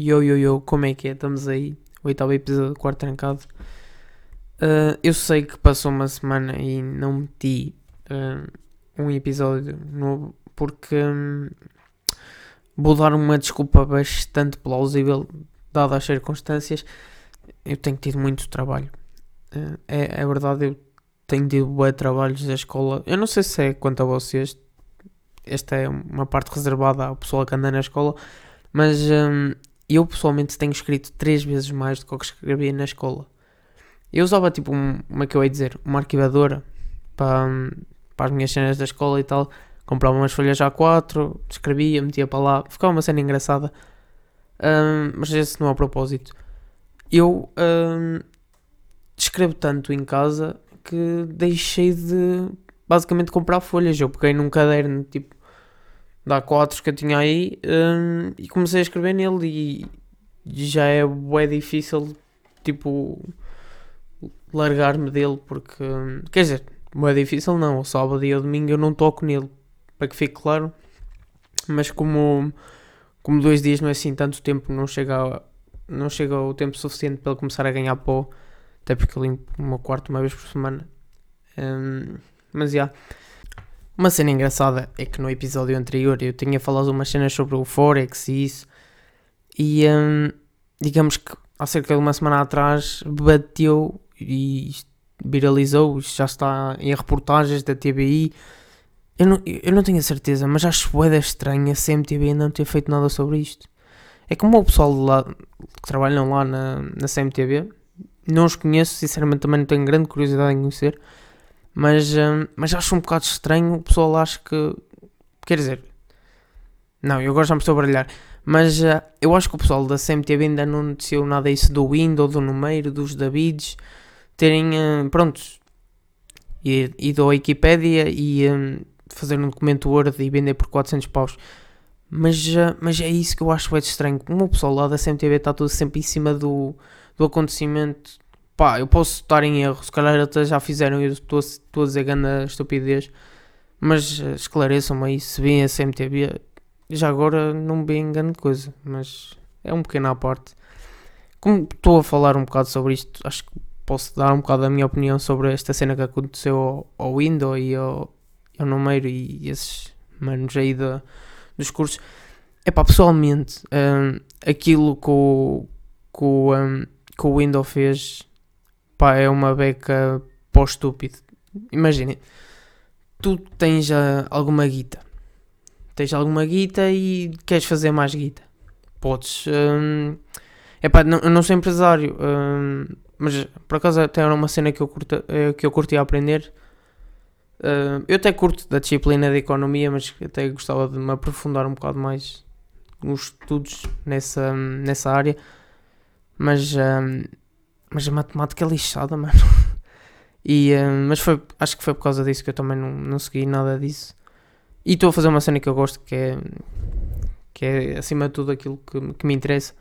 Yo, yo, yo, como é que é? Estamos aí, oitavo episódio do Quarto Trancado. Uh, eu sei que passou uma semana e não meti uh, um episódio novo porque um, vou dar uma desculpa bastante plausível, dadas as circunstâncias. Eu tenho tido muito trabalho. Uh, é, é verdade, eu tenho tido bué trabalhos da escola. Eu não sei se é quanto a vocês, esta é uma parte reservada ao pessoal que anda na escola, mas um, eu pessoalmente tenho escrito três vezes mais do que o que escrevia na escola. Eu usava tipo, um, como é que eu ia dizer, uma arquivadora para, para as minhas cenas da escola e tal. Comprava umas folhas A4, escrevia, metia para lá, ficava uma cena engraçada. Um, mas esse não é o propósito. Eu um, escrevo tanto em casa que deixei de basicamente comprar folhas. Eu peguei num caderno tipo da A4 que eu tinha aí um, e comecei a escrever nele e já é, é difícil tipo largar-me dele porque hum, quer dizer, é difícil não, o sábado e o domingo eu não toco nele, para que fique claro, mas como, como dois dias não é assim tanto tempo, não chega, não chega o tempo suficiente para ele começar a ganhar pó, até porque eu limpo o meu quarto uma vez por semana. Um, mas já. Yeah. Uma cena engraçada é que no episódio anterior eu tinha falado umas cenas sobre o Forex e isso, e um, digamos que há cerca de uma semana atrás bateu e viralizou, já está em reportagens da TBI. Eu não, eu não tenho a certeza, mas acho boeda estranha a CMTV ainda não ter feito nada sobre isto. É como o pessoal lá, que trabalham lá na, na CMTV, não os conheço, sinceramente também não tenho grande curiosidade em conhecer, mas, hum, mas acho um bocado estranho o pessoal acha que. Quer dizer, não, eu agora já me estou a baralhar, mas uh, eu acho que o pessoal da CMTV ainda não noticiou nada isso do Windows, do Numeiro, dos Davids terem, uh, prontos, ido à Wikipedia e um, fazer um documento Word e vender por 400 paus. Mas, uh, mas é isso que eu acho bem estranho. Como o pessoal lá da CMTV está todo sempre em cima do, do acontecimento. Pá, eu posso estar em erro, se calhar até já fizeram, eu estou, a dizer grande estupidez. Mas uh, esclareçam-me aí se vêem a CMTV. Já agora não veem grande coisa, mas é um pequeno à parte. Como estou a falar um bocado sobre isto, acho que posso dar um bocado a minha opinião sobre esta cena que aconteceu ao, ao Window e ao, ao Numeiro e esses manos aí dos cursos. É pá, pessoalmente, um, aquilo que o, que, o, um, que o Window fez pá, é uma beca pós-estúpido. Imaginem, tu tens uh, alguma guita, tens alguma guita e queres fazer mais guita. Podes. Um, pá, não, eu não sou empresário. Um, mas por acaso até era uma cena que eu, curta, eh, que eu curtia aprender. Uh, eu até curto da disciplina de economia, mas até gostava de me aprofundar um bocado mais nos estudos nessa, nessa área. Mas, mas a matemática é lixada, mano. E, uh, mas foi, acho que foi por causa disso que eu também não, não segui nada disso. E estou a fazer uma cena que eu gosto, que é, que é acima de tudo aquilo que, que me interessa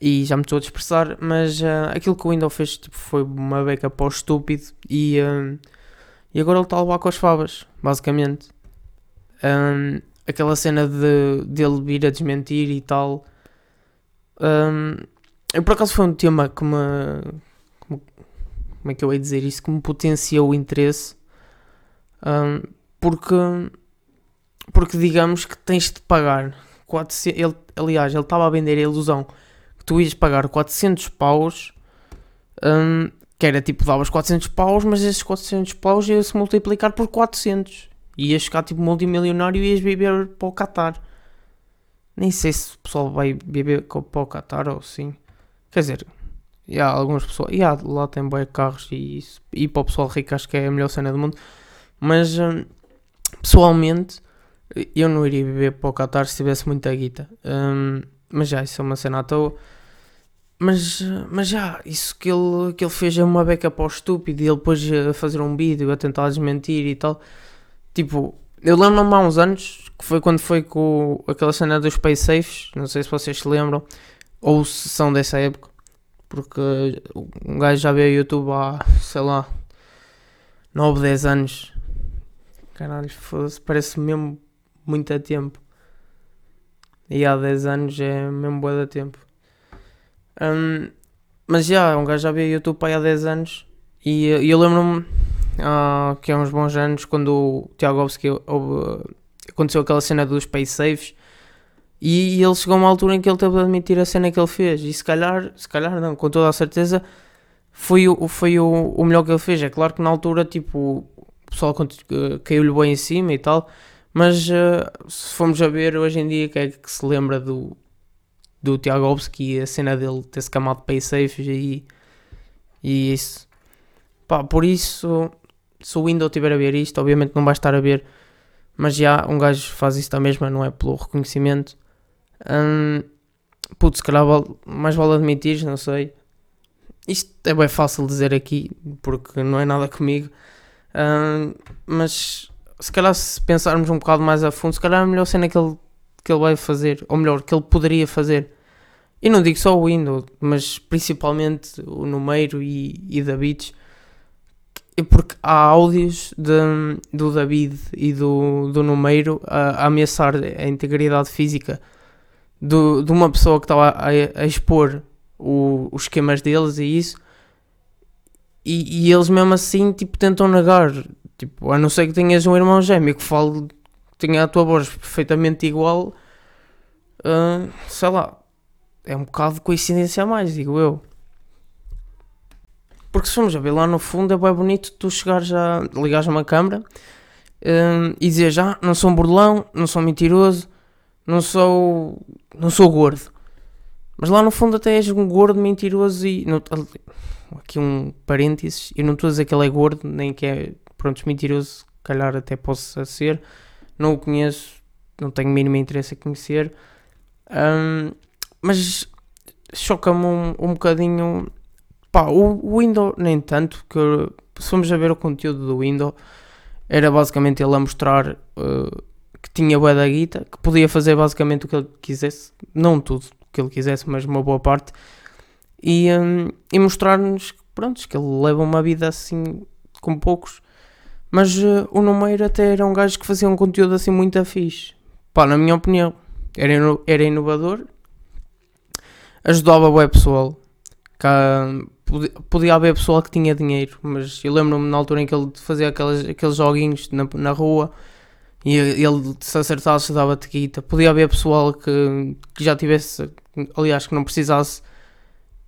e já me estou a dispersar, mas uh, aquilo que o Windows fez tipo, foi uma beca para o estúpido e, uh, e agora ele está a levar com as favas, basicamente. Um, aquela cena de dele vir a desmentir e tal. Um, eu por acaso foi um tema que me. Como, como é que eu ia dizer isso? Que me potenciou o interesse. Um, porque. Porque digamos que tens de pagar. 400, ele, aliás, ele estava a vender a ilusão tu ias pagar 400 paus, um, que era tipo, davas 400 paus, mas esses 400 paus iam-se multiplicar por 400. E ias ficar tipo multimilionário e ias viver para o Qatar. Nem sei se o pessoal vai viver para o Qatar ou sim. Quer dizer, e há algumas pessoas, e há, lá tem bem carros e. E para o pessoal rico acho que é a melhor cena do mundo. Mas um, pessoalmente, eu não iria viver para o Qatar se tivesse muita guita. Um, mas já, isso é uma cena à toa. Mas, mas já, isso que ele, que ele fez é uma beca para o estúpido e ele depois a fazer um vídeo a tentar desmentir e tal. Tipo, eu lembro-me há uns anos que foi quando foi com aquela cena dos Space Safes, não sei se vocês se lembram, ou se são dessa época, porque um gajo já ao YouTube há, sei lá, 9, 10 anos. Caralho, parece mesmo muito a tempo. E há 10 anos é mesmo boa da tempo. Um, mas já, um gajo já via YouTube há 10 anos. E, e eu lembro-me uh, que há uns bons anos, quando o Tiago Obski aconteceu aquela cena dos pay safes. E, ele chegou a uma altura em que ele teve de admitir a cena que ele fez. E se calhar, se calhar não, com toda a certeza, foi o, foi o, o melhor que ele fez. É claro que na altura, tipo, o pessoal caiu-lhe bem em cima e tal. Mas uh, se formos a ver hoje em dia, quem é que se lembra do, do Tiagovski e a cena dele ter se camado pay safes e, e isso. Pá, por isso, se o Windows estiver a ver isto, obviamente não vai estar a ver, mas já um gajo faz isso da mesma, não é pelo reconhecimento. Hum, putz, se calhar mais vale admitir, não sei. Isto é bem fácil dizer aqui, porque não é nada comigo. Mas se calhar se pensarmos um bocado mais a fundo, se calhar a melhor cena que ele, que ele vai fazer, ou melhor, que ele poderia fazer. E não digo só o Windows, mas principalmente o Numeiro e, e Davids. Porque há áudios de, do David e do, do Numeiro a, a ameaçar a integridade física do, de uma pessoa que estava a, a expor o, os esquemas deles e isso. E, e, eles mesmo assim tipo, tentam negar. Tipo, a não ser que tenhas um irmão gêmeo que fale, tenha a tua voz perfeitamente igual, uh, sei lá, é um bocado de coincidência a mais, digo eu. Porque se formos a ver lá no fundo é bem bonito tu chegares a ligares uma câmera uh, e dizer ah, não sou um burlão, não sou mentiroso, não sou não sou gordo. Mas lá no fundo até és um gordo mentiroso e não, aqui um parênteses, eu não estou a dizer que ele é gordo, nem que é pronto, mentiroso, calhar até possa ser. Não o conheço, não tenho mínimo interesse em conhecer. Um, mas choca-me um, um bocadinho. Pá, o, o Windows, nem tanto, que se formos a ver o conteúdo do Windows, era basicamente ele a mostrar uh, que tinha bué da guita, que podia fazer basicamente o que ele quisesse, não tudo o que ele quisesse, mas uma boa parte, e, um, e mostrar-nos pronto, que ele leva uma vida assim com poucos mas uh, o Numeiro até era um gajo que fazia um conteúdo assim muito fixe. Pá, na minha opinião, era, ino era inovador, ajudava o pessoal. Cá, podia, podia haver pessoal que tinha dinheiro, mas eu lembro-me na altura em que ele fazia aqueles, aqueles joguinhos na, na rua e ele se acertasse dava-te guita. Podia haver pessoal que, que já tivesse, aliás, que não precisasse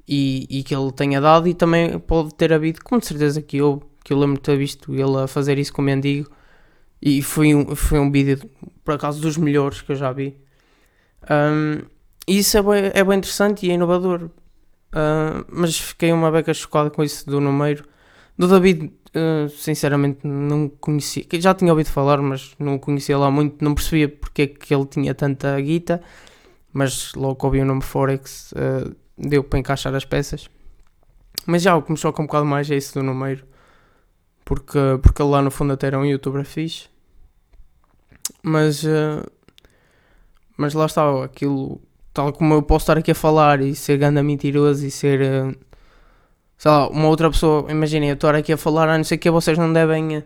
e, e que ele tenha dado, e também pode ter havido, com certeza que houve que eu lembro de ter visto ele a fazer isso com o mendigo. E foi um, foi um vídeo por acaso dos melhores que eu já vi. Um, isso é bem, é bem interessante e é inovador. Uh, mas fiquei uma beca chocada com isso do Numeiro. Do David uh, sinceramente não conhecia já tinha ouvido falar mas não conhecia lá muito não percebia porque é que ele tinha tanta guita mas logo que ouvi o nome Forex uh, deu para encaixar as peças mas já o que me choca um bocado mais é isso do Numeiro porque, porque lá no fundo até era um youtuber fixe. Mas, uh, mas lá está, aquilo, tal como eu posso estar aqui a falar e ser ganda mentiroso e ser, sei lá, uma outra pessoa, imaginem, eu estou aqui a falar, a não sei que vocês não devem, uh,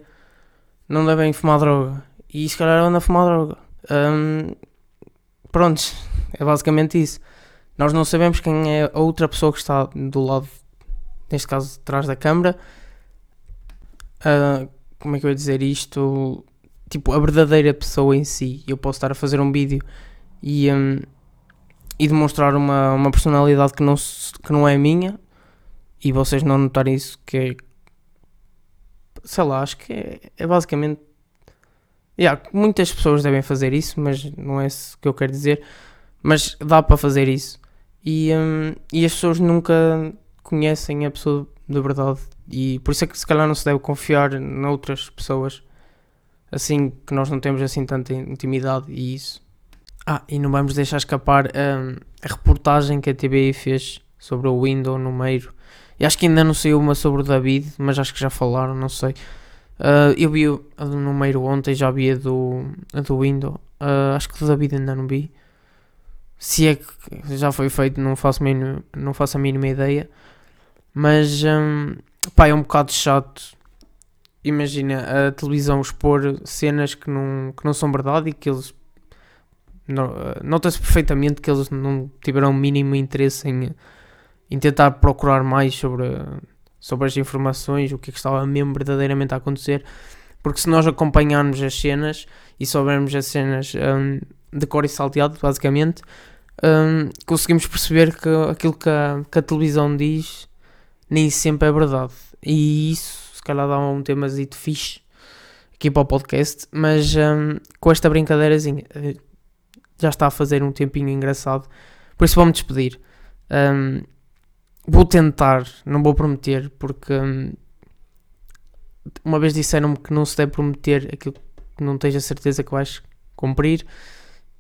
não devem fumar droga. E se calhar eu ando a fumar droga. Um, prontos, é basicamente isso. Nós não sabemos quem é a outra pessoa que está do lado, neste caso, atrás da câmara uh, como é que eu ia dizer isto? Tipo, a verdadeira pessoa em si. Eu posso estar a fazer um vídeo e, um, e demonstrar uma, uma personalidade que não, que não é minha e vocês não notarem isso, que é. Sei lá, acho que é, é basicamente. Yeah, muitas pessoas devem fazer isso, mas não é isso que eu quero dizer. Mas dá para fazer isso. E, um, e as pessoas nunca conhecem a pessoa de verdade e por isso é que se calhar não se deve confiar noutras pessoas assim que nós não temos assim tanta intimidade e isso. Ah, e não vamos deixar escapar um, a reportagem que a TBI fez sobre o Windows no meio. E acho que ainda não saiu uma sobre o David, mas acho que já falaram, não sei. Uh, eu vi a do número ontem, já vi a do, a do Windows. Uh, acho que do David ainda não vi. Se é que já foi feito, não faço, mínimo, não faço a mínima ideia. Mas um, pá, é um bocado chato. Imagina a televisão expor cenas que não, que não são verdade e que eles nota-se perfeitamente que eles não tiveram o mínimo interesse em, em tentar procurar mais sobre, sobre as informações, o que, é que estava mesmo verdadeiramente a acontecer. Porque se nós acompanharmos as cenas e soubermos as cenas um, de cor e salteado, basicamente, um, conseguimos perceber que aquilo que a, que a, televisão diz nem sempre é verdade. E isso, se calhar, dá um temazito fixe aqui para o podcast, mas um, com esta brincadeirazinha eh, já está a fazer um tempinho engraçado, por isso vou-me despedir. Um, vou tentar, não vou prometer, porque um, uma vez disseram-me que não se deve prometer aquilo que não tens a certeza que vais cumprir.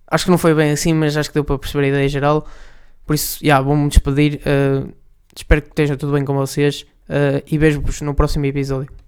Acho que não foi bem assim, mas acho que deu para perceber a ideia geral. Por isso, já, yeah, vou-me despedir. Uh, espero que esteja tudo bem com vocês uh, e vejo-vos no próximo episódio.